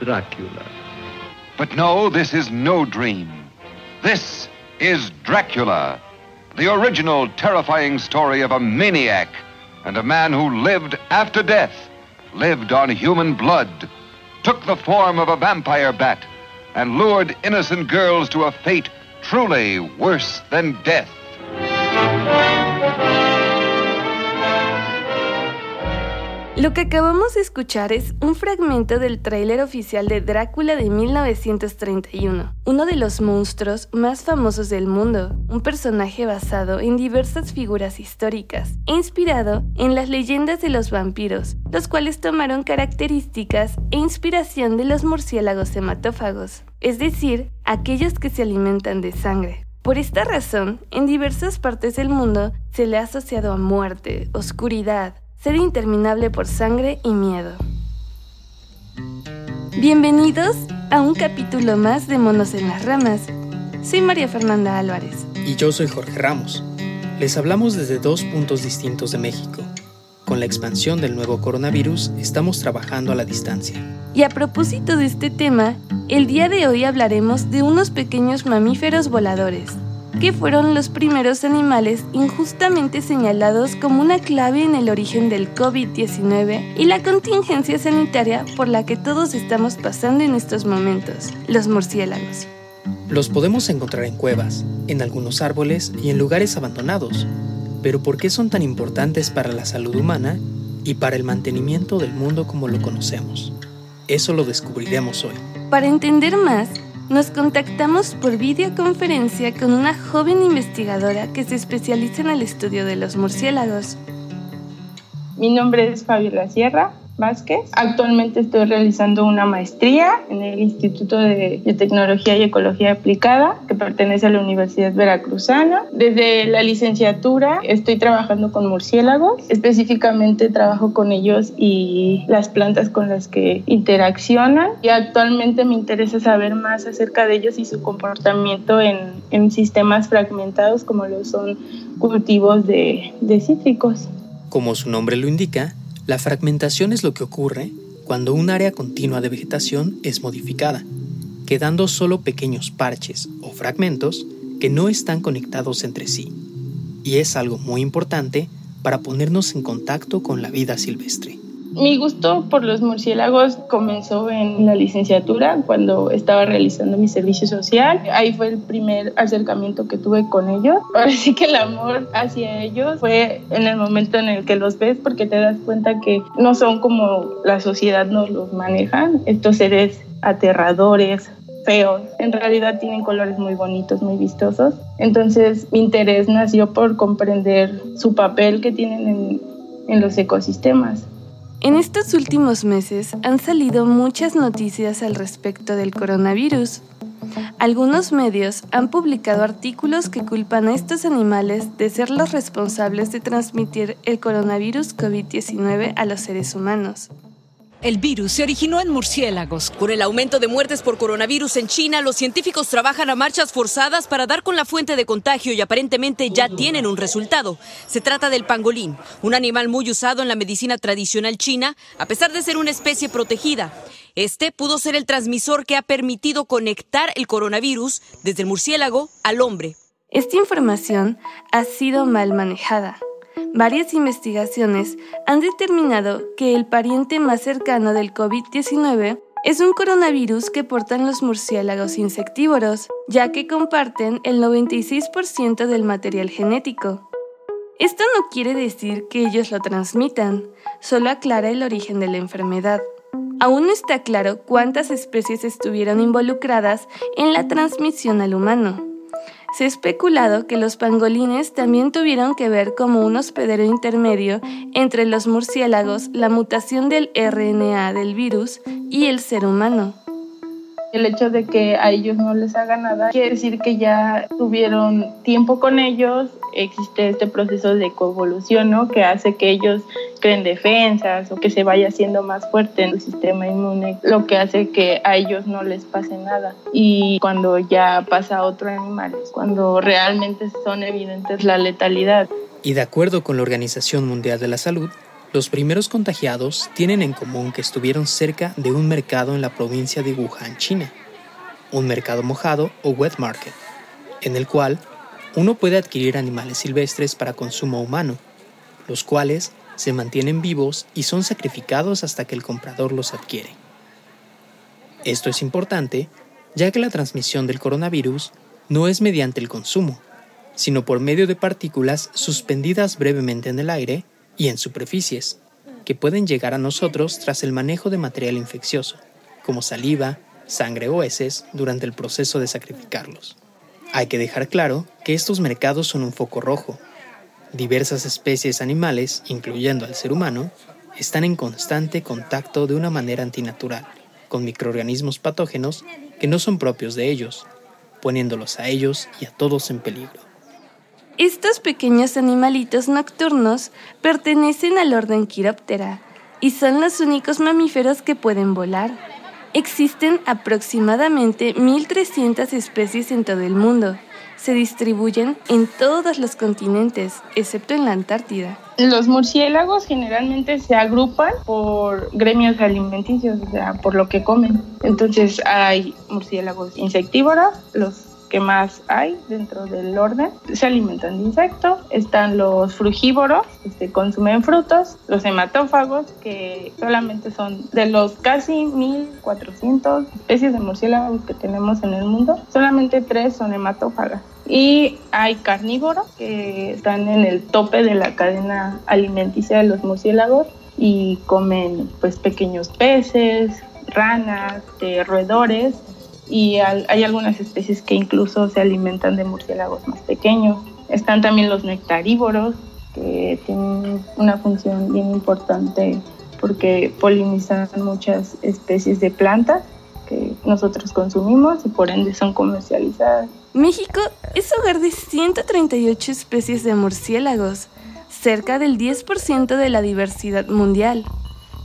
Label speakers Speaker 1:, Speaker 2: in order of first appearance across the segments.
Speaker 1: Dracula.
Speaker 2: But no, this is no dream. This is Dracula, the original terrifying story of a maniac and a man who lived after death, lived on human blood, took the form of a vampire bat, and lured innocent girls to a fate truly worse than death.
Speaker 3: Lo que acabamos de escuchar es un fragmento del tráiler oficial de Drácula de 1931, uno de los monstruos más famosos del mundo, un personaje basado en diversas figuras históricas e inspirado en las leyendas de los vampiros, los cuales tomaron características e inspiración de los murciélagos hematófagos, es decir, aquellos que se alimentan de sangre. Por esta razón, en diversas partes del mundo se le ha asociado a muerte, oscuridad, ser interminable por sangre y miedo. Bienvenidos a un capítulo más de Monos en las Ramas. Soy María Fernanda Álvarez.
Speaker 4: Y yo soy Jorge Ramos. Les hablamos desde dos puntos distintos de México. Con la expansión del nuevo coronavirus estamos trabajando a la distancia.
Speaker 3: Y a propósito de este tema, el día de hoy hablaremos de unos pequeños mamíferos voladores, que fueron los primeros animales injustamente señalados como una clave en el origen del COVID-19 y la contingencia sanitaria por la que todos estamos pasando en estos momentos, los murciélagos.
Speaker 4: Los podemos encontrar en cuevas, en algunos árboles y en lugares abandonados. Pero ¿por qué son tan importantes para la salud humana y para el mantenimiento del mundo como lo conocemos? Eso lo descubriremos hoy.
Speaker 3: Para entender más, nos contactamos por videoconferencia con una joven investigadora que se especializa en el estudio de los murciélagos.
Speaker 5: Mi nombre es Fabiola Sierra Vázquez. Actualmente estoy realizando una maestría en el Instituto de Biotecnología y Ecología Aplicada, que pertenece a la Universidad Veracruzana. Desde la licenciatura estoy trabajando con murciélagos, específicamente trabajo con ellos y las plantas con las que interaccionan. Y actualmente me interesa saber más acerca de ellos y su comportamiento en, en sistemas fragmentados como lo son cultivos de, de cítricos.
Speaker 4: Como su nombre lo indica, la fragmentación es lo que ocurre cuando un área continua de vegetación es modificada, quedando solo pequeños parches o fragmentos que no están conectados entre sí. Y es algo muy importante para ponernos en contacto con la vida silvestre.
Speaker 5: Mi gusto por los murciélagos comenzó en la licenciatura cuando estaba realizando mi servicio social. Ahí fue el primer acercamiento que tuve con ellos. Ahora sí que el amor hacia ellos fue en el momento en el que los ves porque te das cuenta que no son como la sociedad nos los manejan. Estos seres aterradores, feos. En realidad tienen colores muy bonitos, muy vistosos. Entonces mi interés nació por comprender su papel que tienen en, en los ecosistemas.
Speaker 3: En estos últimos meses han salido muchas noticias al respecto del coronavirus. Algunos medios han publicado artículos que culpan a estos animales de ser los responsables de transmitir el coronavirus COVID-19 a los seres humanos.
Speaker 6: El virus se originó en murciélagos.
Speaker 7: Con el aumento de muertes por coronavirus en China, los científicos trabajan a marchas forzadas para dar con la fuente de contagio y aparentemente ya tienen un resultado. Se trata del pangolín, un animal muy usado en la medicina tradicional china, a pesar de ser una especie protegida. Este pudo ser el transmisor que ha permitido conectar el coronavirus desde el murciélago al hombre.
Speaker 3: Esta información ha sido mal manejada. Varias investigaciones han determinado que el pariente más cercano del COVID-19 es un coronavirus que portan los murciélagos insectívoros, ya que comparten el 96% del material genético. Esto no quiere decir que ellos lo transmitan, solo aclara el origen de la enfermedad. Aún no está claro cuántas especies estuvieron involucradas en la transmisión al humano. Se ha especulado que los pangolines también tuvieron que ver como un hospedero intermedio entre los murciélagos, la mutación del RNA del virus y el ser humano.
Speaker 5: El hecho de que a ellos no les haga nada quiere decir que ya tuvieron tiempo con ellos, existe este proceso de coevolución, ¿no? Que hace que ellos creen defensas o que se vaya haciendo más fuerte en el sistema inmune, lo que hace que a ellos no les pase nada. Y cuando ya pasa otro animal, cuando realmente son evidentes la letalidad.
Speaker 4: Y de acuerdo con la Organización Mundial de la Salud, Los primeros contagiados tienen en común que estuvieron cerca de un mercado en la provincia de Wuhan, China, un mercado mojado o wet market, en el cual uno puede adquirir animales silvestres para consumo humano, los cuales se mantienen vivos y son sacrificados hasta que el comprador los adquiere. Esto es importante ya que la transmisión del coronavirus no es mediante el consumo, sino por medio de partículas suspendidas brevemente en el aire y en superficies, que pueden llegar a nosotros tras el manejo de material infeccioso, como saliva, sangre o heces durante el proceso de sacrificarlos. Hay que dejar claro que estos mercados son un foco rojo. Diversas especies animales, incluyendo al ser humano, están en constante contacto de una manera antinatural con microorganismos patógenos que no son propios de ellos, poniéndolos a ellos y a todos en peligro.
Speaker 3: Estos pequeños animalitos nocturnos pertenecen al orden Chiroptera y son los únicos mamíferos que pueden volar. Existen aproximadamente 1.300 especies en todo el mundo. Se distribuyen en todos los continentes, excepto en la Antártida.
Speaker 5: Los murciélagos generalmente se agrupan por gremios alimenticios, o sea, por lo que comen. Entonces hay murciélagos insectívoros, los que más hay dentro del orden. Se alimentan de insectos, están los frugívoros, este, consumen frutos, los hematófagos, que solamente son de los casi 1400 especies de murciélagos que tenemos en el mundo, solamente tres son hematófagas. Y hay carnívoros que están en el tope de la cadena alimenticia de los murciélagos y comen pues pequeños peces, ranas, eh, roedores y hay algunas especies que incluso se alimentan de murciélagos más pequeños. Están también los nectarívoros, que tienen una función bien importante porque polinizan muchas especies de plantas que nosotros consumimos y por ende son comercializadas.
Speaker 3: México es hogar de 138 especies de murciélagos, cerca del 10% de la diversidad mundial.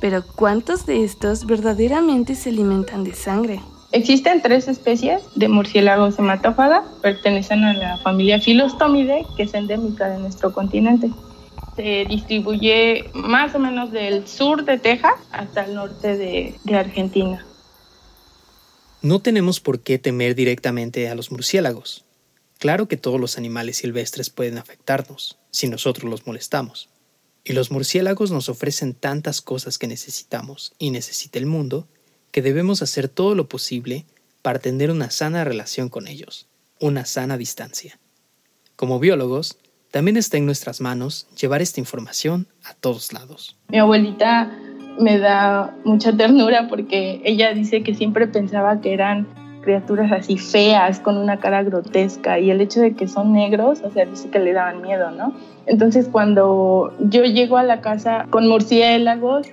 Speaker 3: Pero ¿cuántos de estos verdaderamente se alimentan de sangre?
Speaker 5: Existen tres especies de murciélagos hematófaga, pertenecen a la familia Philostomidae, que es endémica de nuestro continente. Se distribuye más o menos del sur de Texas hasta el norte de Argentina.
Speaker 4: No tenemos por qué temer directamente a los murciélagos. Claro que todos los animales silvestres pueden afectarnos si nosotros los molestamos. Y los murciélagos nos ofrecen tantas cosas que necesitamos y necesita el mundo que debemos hacer todo lo posible para tener una sana relación con ellos, una sana distancia. Como biólogos, también está en nuestras manos llevar esta información a todos lados.
Speaker 5: Mi abuelita me da mucha ternura porque ella dice que siempre pensaba que eran criaturas así feas, con una cara grotesca, y el hecho de que son negros, o sea, dice que le daban miedo, ¿no? Entonces cuando yo llego a la casa con murciélagos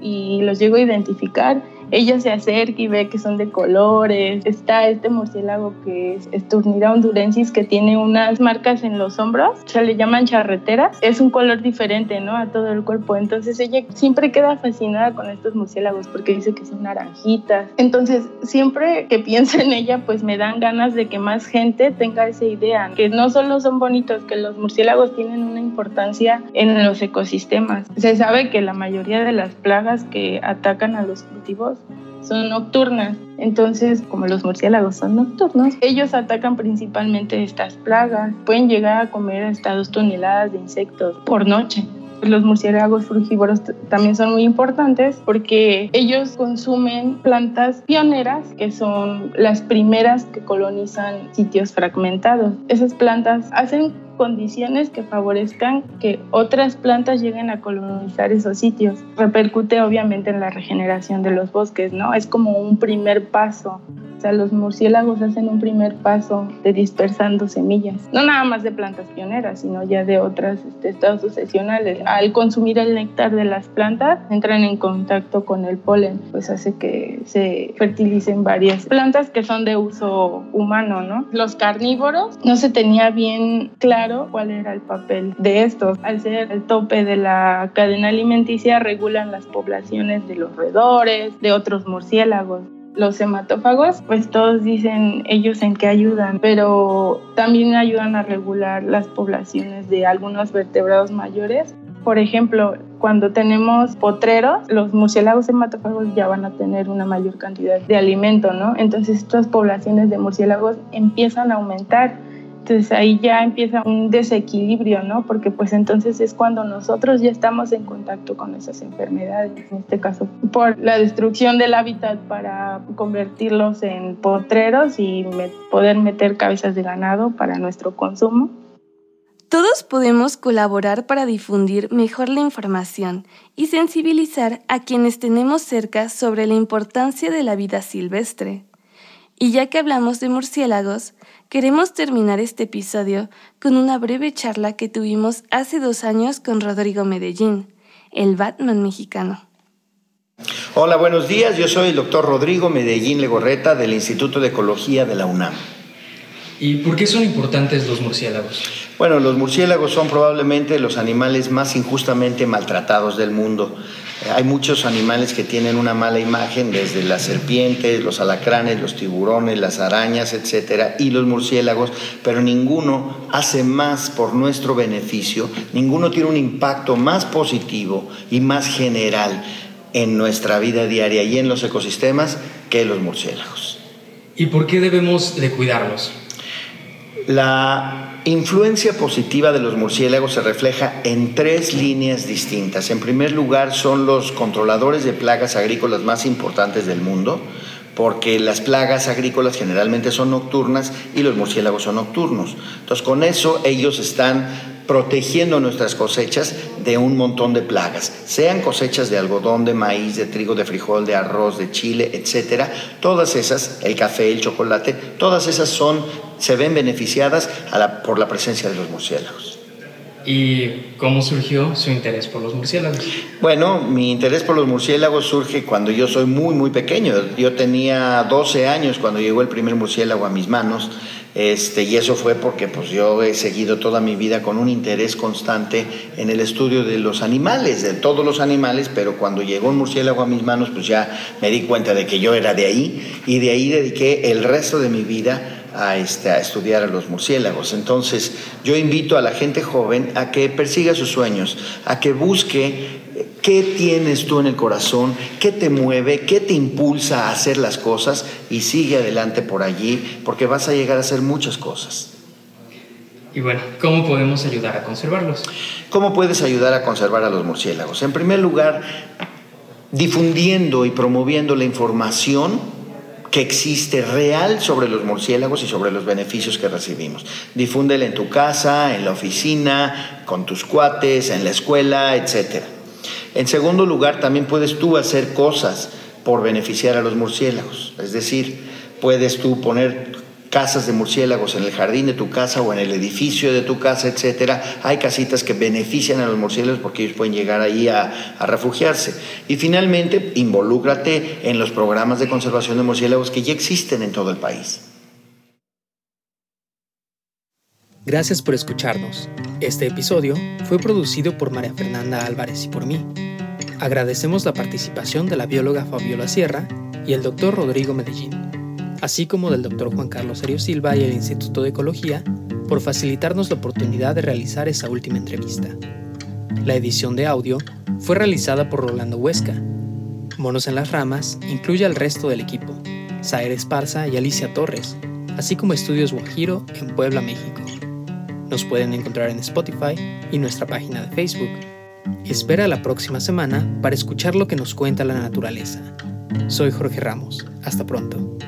Speaker 5: y los llego a identificar, ella se acerca y ve que son de colores. Está este murciélago que es Esturnida hondurensis que tiene unas marcas en los hombros, se le llaman charreteras. Es un color diferente, ¿no? A todo el cuerpo. Entonces ella siempre queda fascinada con estos murciélagos porque dice que son naranjitas. Entonces siempre que pienso en ella, pues me dan ganas de que más gente tenga esa idea, que no solo son bonitos, que los murciélagos tienen una importancia en los ecosistemas. Se sabe que la mayoría de las plagas que atacan a los cultivos son nocturnas. Entonces, como los murciélagos son nocturnos, ellos atacan principalmente estas plagas. Pueden llegar a comer hasta dos toneladas de insectos por noche. Los murciélagos frugívoros también son muy importantes porque ellos consumen plantas pioneras que son las primeras que colonizan sitios fragmentados. Esas plantas hacen condiciones que favorezcan que otras plantas lleguen a colonizar esos sitios. Repercute obviamente en la regeneración de los bosques, ¿no? Es como un primer paso los murciélagos hacen un primer paso de dispersando semillas, no nada más de plantas pioneras, sino ya de otras este, estados sucesionales. Al consumir el néctar de las plantas, entran en contacto con el polen, pues hace que se fertilicen varias plantas que son de uso humano, ¿no? Los carnívoros, no se tenía bien claro cuál era el papel de estos. Al ser el tope de la cadena alimenticia, regulan las poblaciones de los roedores, de otros murciélagos los hematófagos, pues todos dicen ellos en qué ayudan, pero también ayudan a regular las poblaciones de algunos vertebrados mayores Por ejemplo, cuando tenemos potreros, los murciélagos hematófagos ya van a tener una mayor cantidad de alimento, ¿no? Entonces estas poblaciones de murciélagos empiezan a aumentar entonces ahí ya empieza un desequilibrio, ¿no? Porque pues entonces es cuando nosotros ya estamos en contacto con esas enfermedades, en este caso por la destrucción del hábitat para convertirlos en potreros y poder meter cabezas de ganado para nuestro consumo.
Speaker 3: Todos podemos colaborar para difundir mejor la información y sensibilizar a quienes tenemos cerca sobre la importancia de la vida silvestre. Y ya que hablamos de murciélagos, queremos terminar este episodio con una breve charla que tuvimos hace dos años con Rodrigo Medellín, el Batman mexicano.
Speaker 1: Hola, buenos días. Yo soy el doctor Rodrigo Medellín Legorreta del Instituto de Ecología de la UNAM.
Speaker 4: ¿Y por qué son importantes los murciélagos?
Speaker 1: Bueno, los murciélagos son probablemente los animales más injustamente maltratados del mundo. Hay muchos animales que tienen una mala imagen, desde las serpientes, los alacranes, los tiburones, las arañas, etcétera, y los murciélagos, pero ninguno hace más por nuestro beneficio, ninguno tiene un impacto más positivo y más general en nuestra vida diaria y en los ecosistemas que los murciélagos.
Speaker 4: ¿Y por qué debemos de cuidarlos?
Speaker 1: La influencia positiva de los murciélagos se refleja en tres líneas distintas. En primer lugar, son los controladores de plagas agrícolas más importantes del mundo, porque las plagas agrícolas generalmente son nocturnas y los murciélagos son nocturnos. Entonces, con eso ellos están protegiendo nuestras cosechas de un montón de plagas, sean cosechas de algodón, de maíz, de trigo, de frijol, de arroz, de chile, etcétera. Todas esas, el café, el chocolate, todas esas son se ven beneficiadas por la presencia de los murciélagos.
Speaker 4: ¿Y cómo surgió su interés por los murciélagos?
Speaker 1: Bueno, mi interés por los murciélagos surge cuando yo soy muy, muy pequeño. Yo tenía 12 años cuando llegó el primer murciélago a mis manos. Este, y eso fue porque pues, yo he seguido toda mi vida con un interés constante en el estudio de los animales, de todos los animales, pero cuando llegó un murciélago a mis manos, pues ya me di cuenta de que yo era de ahí y de ahí dediqué el resto de mi vida a, este, a estudiar a los murciélagos. Entonces, yo invito a la gente joven a que persiga sus sueños, a que busque eh, qué tienes tú en el corazón, qué te mueve, qué te impulsa a hacer las cosas y sigue adelante por allí, porque vas a llegar a hacer muchas cosas.
Speaker 4: Y bueno, ¿cómo podemos ayudar a conservarlos?
Speaker 1: ¿Cómo puedes ayudar a conservar a los murciélagos? En primer lugar, difundiendo y promoviendo la información que existe real sobre los murciélagos y sobre los beneficios que recibimos. Difúndela en tu casa, en la oficina, con tus cuates, en la escuela, etc. En segundo lugar, también puedes tú hacer cosas por beneficiar a los murciélagos. Es decir, puedes tú poner casas de murciélagos en el jardín de tu casa o en el edificio de tu casa, etcétera. Hay casitas que benefician a los murciélagos porque ellos pueden llegar ahí a, a, refugiarse. Y finalmente, involúcrate en los programas de conservación de murciélagos que ya existen en todo el país.
Speaker 4: Gracias por escucharnos. Este episodio fue producido por María Fernanda Álvarez y por mí. Agradecemos la participación de la bióloga Fabiola Sierra y el doctor Rodrigo Medellín así como del Dr. Juan Carlos Serio Silva y el Instituto de Ecología, por facilitarnos la oportunidad de realizar esa última entrevista. La edición de audio fue realizada por Rolando Huesca. Monos en las Ramas incluye al resto del equipo, Saer Esparza y Alicia Torres, así como Estudios Guajiro en Puebla, México. Nos pueden encontrar en Spotify y nuestra página de Facebook. Espera la próxima semana para escuchar lo que nos cuenta la naturaleza. Soy Jorge Ramos. Hasta pronto.